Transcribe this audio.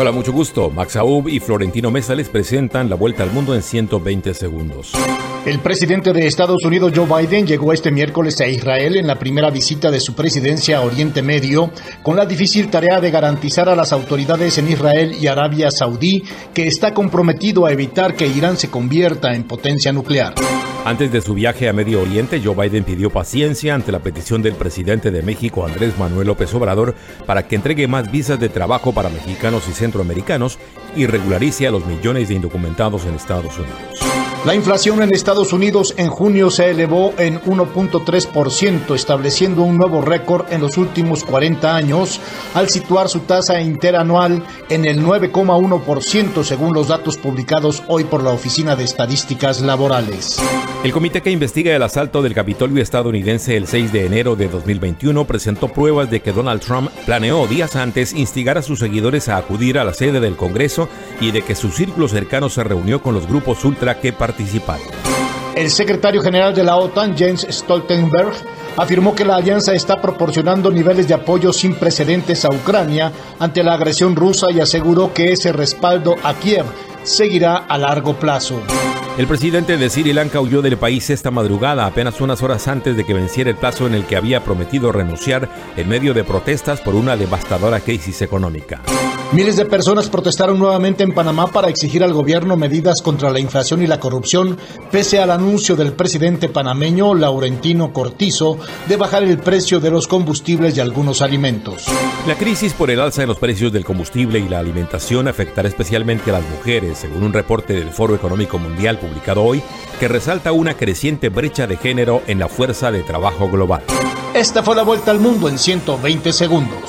Hola, mucho gusto. Max Aub y Florentino Mesa les presentan la vuelta al mundo en 120 segundos. El presidente de Estados Unidos, Joe Biden, llegó este miércoles a Israel en la primera visita de su presidencia a Oriente Medio, con la difícil tarea de garantizar a las autoridades en Israel y Arabia Saudí que está comprometido a evitar que Irán se convierta en potencia nuclear. Antes de su viaje a Medio Oriente, Joe Biden pidió paciencia ante la petición del presidente de México, Andrés Manuel López Obrador, para que entregue más visas de trabajo para mexicanos y centroamericanos y regularice a los millones de indocumentados en Estados Unidos. La inflación en Estados Unidos en junio se elevó en 1.3%, estableciendo un nuevo récord en los últimos 40 años, al situar su tasa interanual en el 9,1% según los datos publicados hoy por la Oficina de Estadísticas Laborales. El comité que investiga el asalto del Capitolio estadounidense el 6 de enero de 2021 presentó pruebas de que Donald Trump planeó días antes instigar a sus seguidores a acudir a la sede del Congreso y de que su círculo cercano se reunió con los grupos ultra que participaron. El secretario general de la OTAN, Jens Stoltenberg, afirmó que la alianza está proporcionando niveles de apoyo sin precedentes a Ucrania ante la agresión rusa y aseguró que ese respaldo a Kiev seguirá a largo plazo. El presidente de Sri Lanka huyó del país esta madrugada, apenas unas horas antes de que venciera el plazo en el que había prometido renunciar en medio de protestas por una devastadora crisis económica. Miles de personas protestaron nuevamente en Panamá para exigir al gobierno medidas contra la inflación y la corrupción, pese al anuncio del presidente panameño Laurentino Cortizo de bajar el precio de los combustibles y algunos alimentos. La crisis por el alza en los precios del combustible y la alimentación afectará especialmente a las mujeres, según un reporte del Foro Económico Mundial publicado hoy, que resalta una creciente brecha de género en la fuerza de trabajo global. Esta fue la vuelta al mundo en 120 segundos.